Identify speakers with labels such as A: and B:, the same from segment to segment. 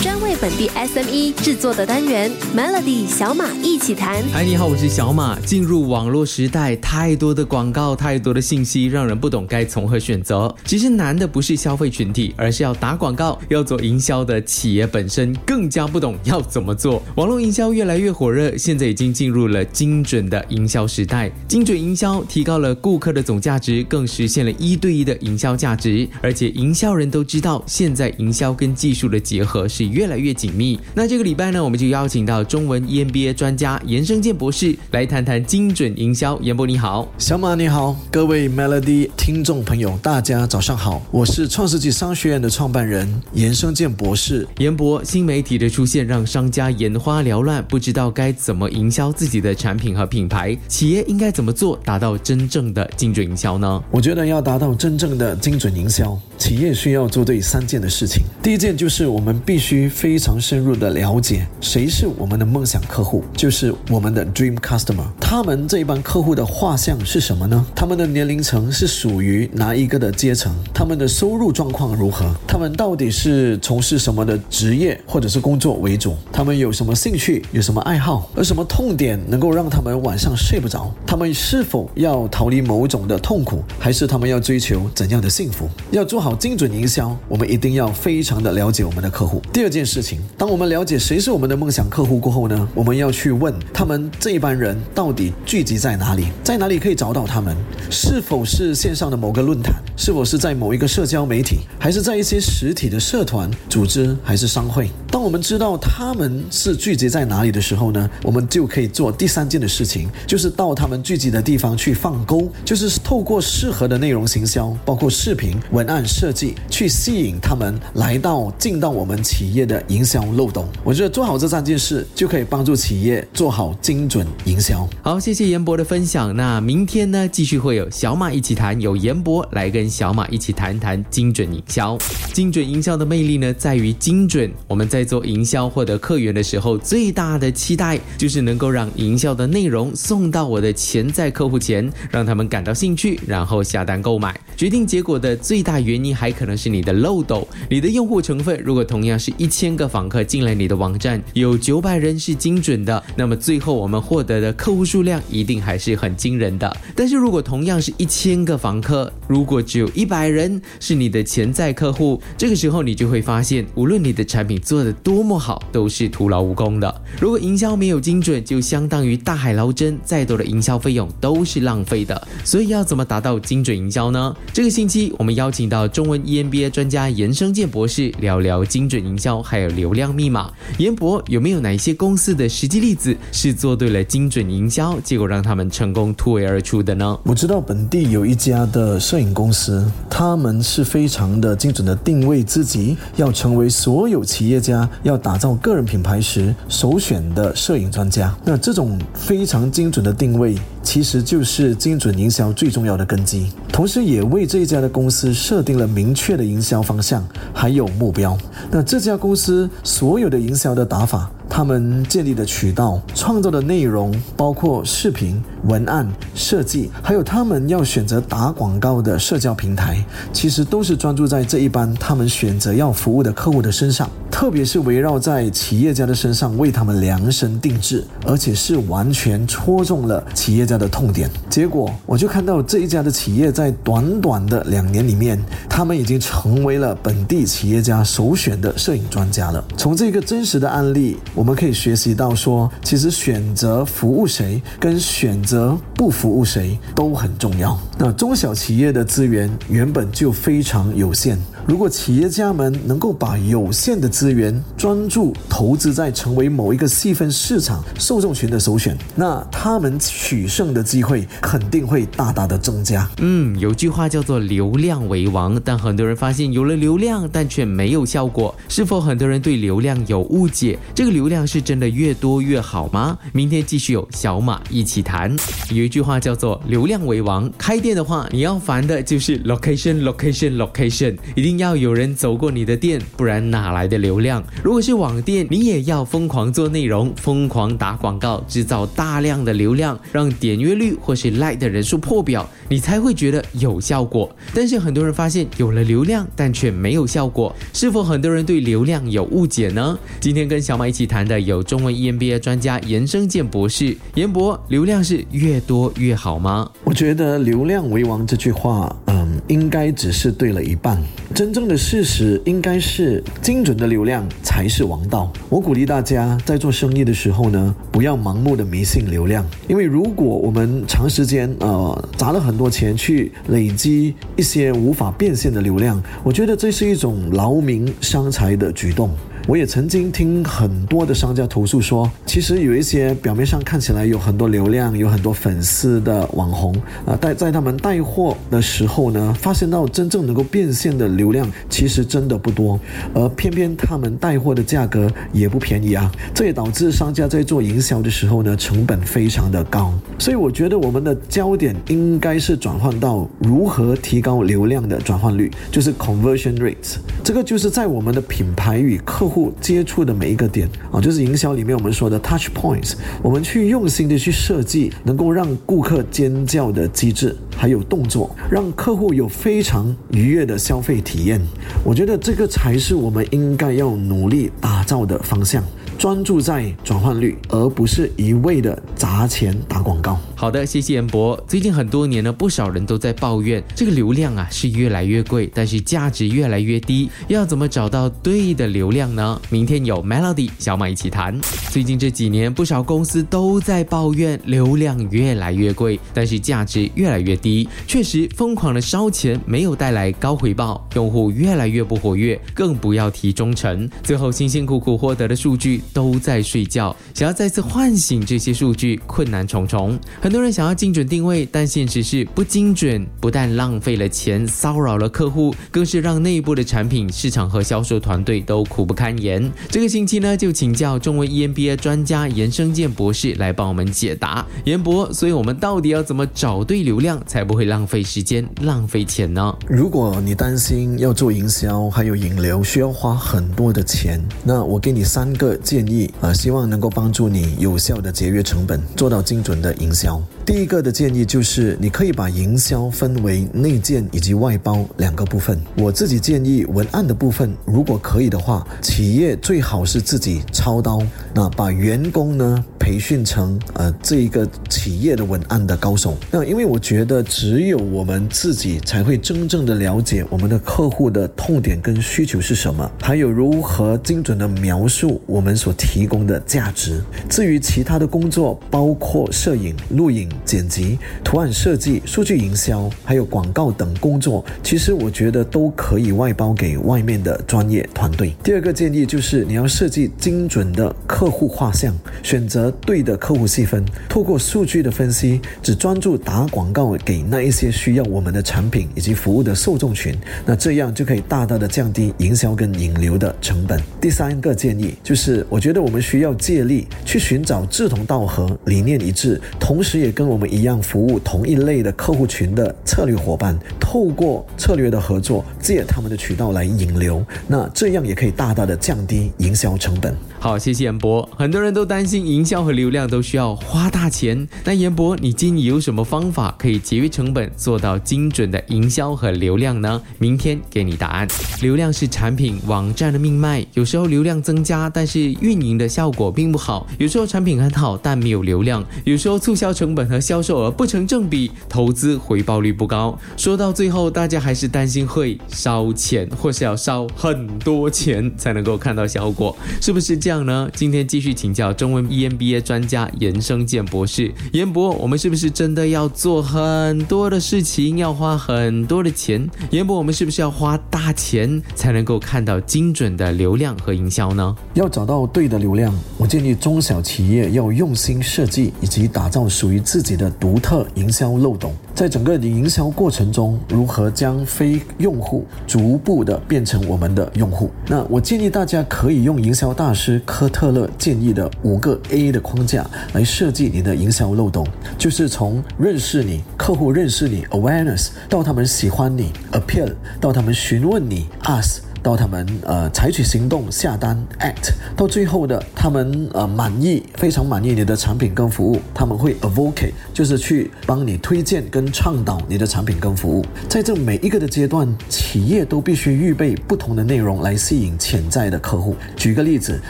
A: 专为本地 SME 制作的单元 Melody 小马一起谈。
B: 嗨，你好，我是小马。进入网络时代，太多的广告，太多的信息，让人不懂该从何选择。其实难的不是消费群体，而是要打广告、要做营销的企业本身更加不懂要怎么做。网络营销越来越火热，现在已经进入了精准的营销时代。精准营销提高了顾客的总价值，更实现了一对一的营销价值。而且营销人都知道，现在营销跟技术的结合是越来越紧密。那这个礼拜呢，我们就邀请到中文 EMBA 专家严生健博士来谈谈精准营销。严博你好，
C: 小马你好，各位 Melody 听众朋友，大家早上好，我是创世纪商学院的创办人严生健博士。
B: 严博，新媒体的出现让商家眼花缭乱，不知道该怎么营销自己的产品和品牌，企业应该怎么做，达到真正的精准营销呢？
C: 我觉得要达到真正的精准营销，企业需要做对三件的事情。第一件就是我们必须非常深入的了解谁是我们的梦想客户，就是我们的 Dream Customer。他们这帮客户的画像是什么呢？他们的年龄层是属于哪一个的阶层？他们的收入状况如何？他们到底是从事什么的职业或者是工作为主？他们有什么兴趣？有什么爱好？而什么痛点能够让他们晚上睡不着？他们是否要逃离某种的痛苦，还是他们要追求怎样的幸福？要做好精准营销，我们一定要非常的了解我们的客户。第二这件事情，当我们了解谁是我们的梦想客户过后呢，我们要去问他们这一班人到底聚集在哪里，在哪里可以找到他们？是否是线上的某个论坛？是否是在某一个社交媒体？还是在一些实体的社团、组织还是商会？当我们知道他们是聚集在哪里的时候呢，我们就可以做第三件的事情，就是到他们聚集的地方去放钩，就是透过适合的内容行销，包括视频、文案设计，去吸引他们来到进到我们企业业的营销漏斗。我觉得做好这三件事，就可以帮助企业做好精准营销。
B: 好，谢谢严博的分享。那明天呢，继续会有小马一起谈，有严博来跟小马一起谈谈精准营销。精准营销的魅力呢，在于精准。我们在做营销获得客源的时候，最大的期待就是能够让营销的内容送到我的潜在客户前，让他们感到兴趣，然后下单购买。决定结果的最大原因还可能是你的漏斗，你的用户成分。如果同样是一千个访客进来你的网站，有九百人是精准的，那么最后我们获得的客户数量一定还是很惊人的。但是如果同样是一千个访客，如果只有一百人是你的潜在客户，这个时候你就会发现，无论你的产品做的多么好，都是徒劳无功的。如果营销没有精准，就相当于大海捞针，再多的营销费用都是浪费的。所以要怎么达到精准营销呢？这个星期我们邀请到中文 EMBA 专家严生健博士聊聊精准营销，还有流量密码。严博有没有哪一些公司的实际例子是做对了精准营销，结果让他们成功突围而出的呢？
C: 我知道本地有一家的摄影公司，他们是非常的精准的定位自己，要成为所有企业家要打造个人品牌时首选的摄影专家。那这种非常精准的定位。其实就是精准营销最重要的根基，同时也为这一家的公司设定了明确的营销方向，还有目标。那这家公司所有的营销的打法，他们建立的渠道、创造的内容，包括视频、文案设计，还有他们要选择打广告的社交平台，其实都是专注在这一班他们选择要服务的客户的身上，特别是围绕在企业家的身上，为他们量身定制，而且是完全戳中了企业家。的痛点，结果我就看到这一家的企业在短短的两年里面，他们已经成为了本地企业家首选的摄影专家了。从这个真实的案例，我我们可以学习到说，其实选择服务谁跟选择不服务谁都很重要。那中小企业的资源原本就非常有限。如果企业家们能够把有限的资源专注投资在成为某一个细分市场受众群的首选，那他们取胜的机会肯定会大大的增加。
B: 嗯，有句话叫做“流量为王”，但很多人发现有了流量，但却没有效果。是否很多人对流量有误解？这个流量是真的越多越好吗？明天继续有小马一起谈。有一句话叫做“流量为王”，开店的话你要烦的就是 location，location，location，一定。要有人走过你的店，不然哪来的流量？如果是网店，你也要疯狂做内容，疯狂打广告，制造大量的流量，让点阅率或是 like 的人数破表，你才会觉得有效果。但是很多人发现有了流量，但却没有效果，是否很多人对流量有误解呢？今天跟小马一起谈的有中文 EMBA 专家严生健博士，严博，流量是越多越好吗？
C: 我觉得“流量为王”这句话，嗯，应该只是对了一半。真真正的事实应该是，精准的流量才是王道。我鼓励大家在做生意的时候呢，不要盲目的迷信流量，因为如果我们长时间呃砸了很多钱去累积一些无法变现的流量，我觉得这是一种劳民伤财的举动。我也曾经听很多的商家投诉说，其实有一些表面上看起来有很多流量、有很多粉丝的网红啊，带在他们带货的时候呢，发现到真正能够变现的流量其实真的不多，而偏偏他们带货的价格也不便宜啊，这也导致商家在做营销的时候呢，成本非常的高。所以我觉得我们的焦点应该是转换到如何提高流量的转换率，就是 conversion rate，这个就是在我们的品牌与客户。接触的每一个点啊，就是营销里面我们说的 touch points，我们去用心的去设计，能够让顾客尖叫的机制，还有动作，让客户有非常愉悦的消费体验。我觉得这个才是我们应该要努力打造的方向。专注在转换率，而不是一味的砸钱打广告。
B: 好的，谢谢严博。最近很多年呢，不少人都在抱怨这个流量啊是越来越贵，但是价值越来越低。要怎么找到对的流量呢？明天有 Melody 小马一起谈。最近这几年，不少公司都在抱怨流量越来越贵，但是价值越来越低。确实，疯狂的烧钱没有带来高回报，用户越来越不活跃，更不要提忠诚。最后辛辛苦苦获得的数据。都在睡觉，想要再次唤醒这些数据困难重重。很多人想要精准定位，但现实是不精准，不但浪费了钱，骚扰了客户，更是让内部的产品、市场和销售团队都苦不堪言。这个星期呢，就请教中文 EMBA 专家严生健博士来帮我们解答。严博，所以我们到底要怎么找对流量，才不会浪费时间、浪费钱呢？
C: 如果你担心要做营销还有引流需要花很多的钱，那我给你三个。建议啊，希望能够帮助你有效的节约成本，做到精准的营销。第一个的建议就是，你可以把营销分为内建以及外包两个部分。我自己建议，文案的部分如果可以的话，企业最好是自己操刀，那把员工呢培训成呃这一个企业的文案的高手。那因为我觉得，只有我们自己才会真正的了解我们的客户的痛点跟需求是什么，还有如何精准的描述我们所提供的价值。至于其他的工作，包括摄影、录影。剪辑、图案设计、数据营销，还有广告等工作，其实我觉得都可以外包给外面的专业团队。第二个建议就是，你要设计精准的客户画像，选择对的客户细分，透过数据的分析，只专注打广告给那一些需要我们的产品以及服务的受众群，那这样就可以大大的降低营销跟引流的成本。第三个建议就是，我觉得我们需要借力去寻找志同道合、理念一致，同时也跟我们一样服务同一类的客户群的策略伙伴，透过策略的合作，借他们的渠道来引流，那这样也可以大大的降低营销成本。
B: 好，谢谢严博。很多人都担心营销和流量都需要花大钱，那严博，你建议有什么方法可以节约成本，做到精准的营销和流量呢？明天给你答案。流量是产品网站的命脉，有时候流量增加，但是运营的效果并不好；有时候产品很好，但没有流量；有时候促销成本和销售额不成正比，投资回报率不高。说到最后，大家还是担心会烧钱，或是要烧很多钱才能够看到效果，是不是？这样呢？今天继续请教中文 EMBA 专家严生健博士。严博，我们是不是真的要做很多的事情，要花很多的钱？严博，我们是不是要花大钱才能够看到精准的流量和营销呢？
C: 要找到对的流量，我建议中小企业要用心设计以及打造属于自己的独特营销漏洞，在整个的营销过程中，如何将非用户逐步的变成我们的用户？那我建议大家可以用营销大师科特勒建议的五个 A 的框架来设计你的营销漏洞，就是从认识你客户认识你 awareness 到他们喜欢你 appeal 到他们询问你 ask。到他们呃采取行动下单 act，到最后的他们呃满意非常满意你的产品跟服务，他们会 advocate，就是去帮你推荐跟倡导你的产品跟服务。在这每一个的阶段，企业都必须预备不同的内容来吸引潜在的客户。举个例子，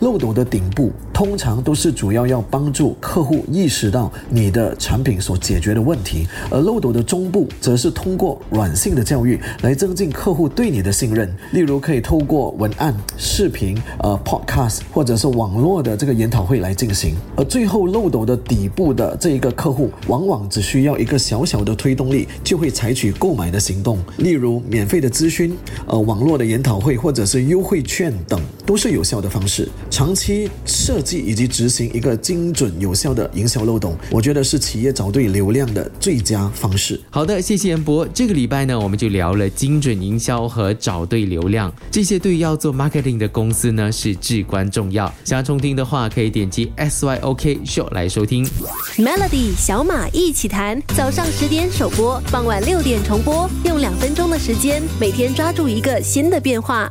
C: 漏斗的顶部通常都是主要要帮助客户意识到你的产品所解决的问题，而漏斗的中部则是通过软性的教育来增进客户对你的信任，例如。可以透过文案、视频、呃 Podcast 或者是网络的这个研讨会来进行，而最后漏斗的底部的这一个客户，往往只需要一个小小的推动力，就会采取购买的行动。例如免费的咨询、呃网络的研讨会或者是优惠券等，都是有效的方式。长期设计以及执行一个精准有效的营销漏洞，我觉得是企业找对流量的最佳方式。
B: 好的，谢谢严博。这个礼拜呢，我们就聊了精准营销和找对流量。这些对于要做 marketing 的公司呢是至关重要。想要重听的话，可以点击 SYOK Show 来收听。
A: Melody 小马一起谈，早上十点首播，傍晚六点重播，用两分钟的时间，每天抓住一个新的变化。